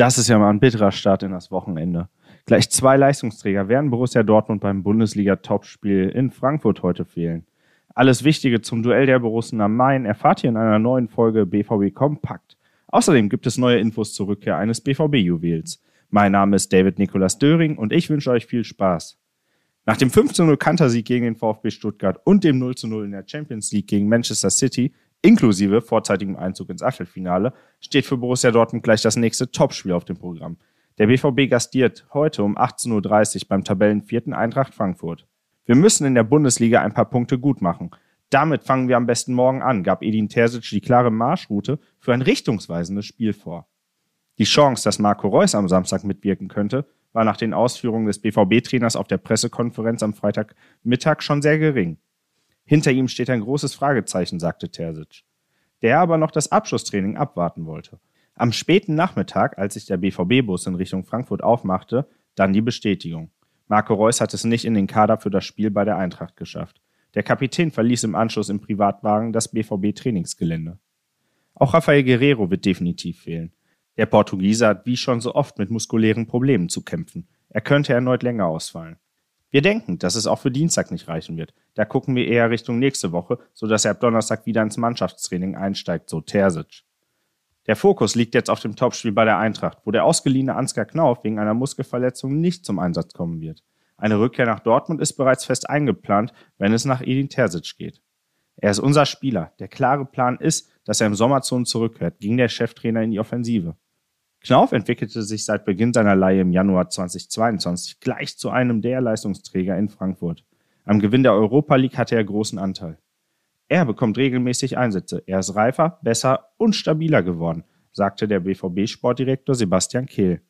Das ist ja mal ein bitterer Start in das Wochenende. Gleich zwei Leistungsträger werden Borussia Dortmund beim Bundesliga-Topspiel in Frankfurt heute fehlen. Alles Wichtige zum Duell der Borussen am Main erfahrt ihr in einer neuen Folge BVB Kompakt. Außerdem gibt es neue Infos zur Rückkehr eines BVB-Juwels. Mein Name ist David Nikolas Döring und ich wünsche euch viel Spaß. Nach dem 15-0 Kantersieg gegen den VfB Stuttgart und dem 0-0 in der Champions League gegen Manchester City inklusive vorzeitigem Einzug ins Achtelfinale, steht für Borussia Dortmund gleich das nächste Topspiel auf dem Programm. Der BVB gastiert heute um 18.30 Uhr beim Tabellenvierten Eintracht Frankfurt. Wir müssen in der Bundesliga ein paar Punkte gut machen. Damit fangen wir am besten morgen an, gab Edin Terzic die klare Marschroute für ein richtungsweisendes Spiel vor. Die Chance, dass Marco Reus am Samstag mitwirken könnte, war nach den Ausführungen des BVB-Trainers auf der Pressekonferenz am Freitagmittag schon sehr gering. Hinter ihm steht ein großes Fragezeichen, sagte Terzic, der aber noch das Abschlusstraining abwarten wollte. Am späten Nachmittag, als sich der BVB-Bus in Richtung Frankfurt aufmachte, dann die Bestätigung. Marco Reus hat es nicht in den Kader für das Spiel bei der Eintracht geschafft. Der Kapitän verließ im Anschluss im Privatwagen das BVB-Trainingsgelände. Auch Rafael Guerrero wird definitiv fehlen. Der Portugiese hat wie schon so oft mit muskulären Problemen zu kämpfen. Er könnte erneut länger ausfallen. Wir denken, dass es auch für Dienstag nicht reichen wird. Da gucken wir eher Richtung nächste Woche, sodass er ab Donnerstag wieder ins Mannschaftstraining einsteigt, so Terzic. Der Fokus liegt jetzt auf dem Topspiel bei der Eintracht, wo der ausgeliehene Ansgar Knauf wegen einer Muskelverletzung nicht zum Einsatz kommen wird. Eine Rückkehr nach Dortmund ist bereits fest eingeplant, wenn es nach Edin Terzic geht. Er ist unser Spieler. Der klare Plan ist, dass er im Sommer zu uns zurückkehrt, ging der Cheftrainer in die Offensive. Knauf entwickelte sich seit Beginn seiner Leihe im Januar 2022 gleich zu einem der Leistungsträger in Frankfurt. Am Gewinn der Europa League hatte er großen Anteil. Er bekommt regelmäßig Einsätze. Er ist reifer, besser und stabiler geworden, sagte der BVB-Sportdirektor Sebastian Kehl.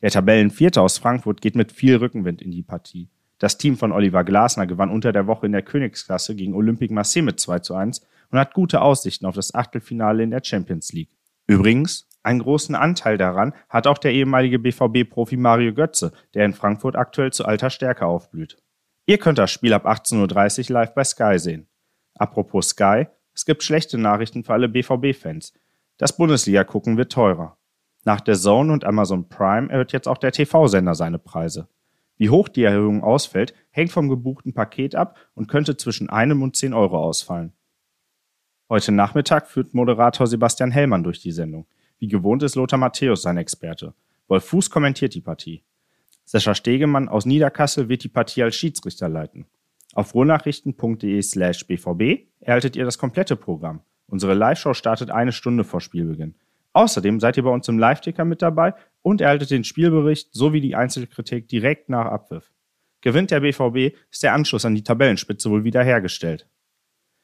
Der Tabellenvierter aus Frankfurt geht mit viel Rückenwind in die Partie. Das Team von Oliver Glasner gewann unter der Woche in der Königsklasse gegen Olympique Marseille mit 2 zu 1 und hat gute Aussichten auf das Achtelfinale in der Champions League. Übrigens, einen großen Anteil daran hat auch der ehemalige BVB-Profi Mario Götze, der in Frankfurt aktuell zu alter Stärke aufblüht. Ihr könnt das Spiel ab 18.30 Uhr live bei Sky sehen. Apropos Sky, es gibt schlechte Nachrichten für alle BVB-Fans. Das Bundesliga-Gucken wird teurer. Nach der Zone und Amazon Prime erhöht jetzt auch der TV-Sender seine Preise. Wie hoch die Erhöhung ausfällt, hängt vom gebuchten Paket ab und könnte zwischen einem und 10 Euro ausfallen. Heute Nachmittag führt Moderator Sebastian Hellmann durch die Sendung. Wie gewohnt ist Lothar Matthäus sein Experte. Wolf Fuß kommentiert die Partie. Sascha Stegemann aus Niederkassel wird die Partie als Schiedsrichter leiten. Auf ruhrnachrichten.de slash bvb erhaltet ihr das komplette Programm. Unsere Live-Show startet eine Stunde vor Spielbeginn. Außerdem seid ihr bei uns im Live-Ticker mit dabei und erhaltet den Spielbericht sowie die Einzelkritik direkt nach Abpfiff. Gewinnt der BVB, ist der Anschluss an die Tabellenspitze wohl wiederhergestellt.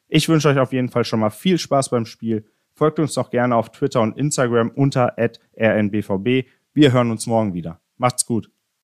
Ich wünsche euch auf jeden Fall schon mal viel Spaß beim Spiel Folgt uns doch gerne auf Twitter und Instagram unter rnbvb. Wir hören uns morgen wieder. Macht's gut.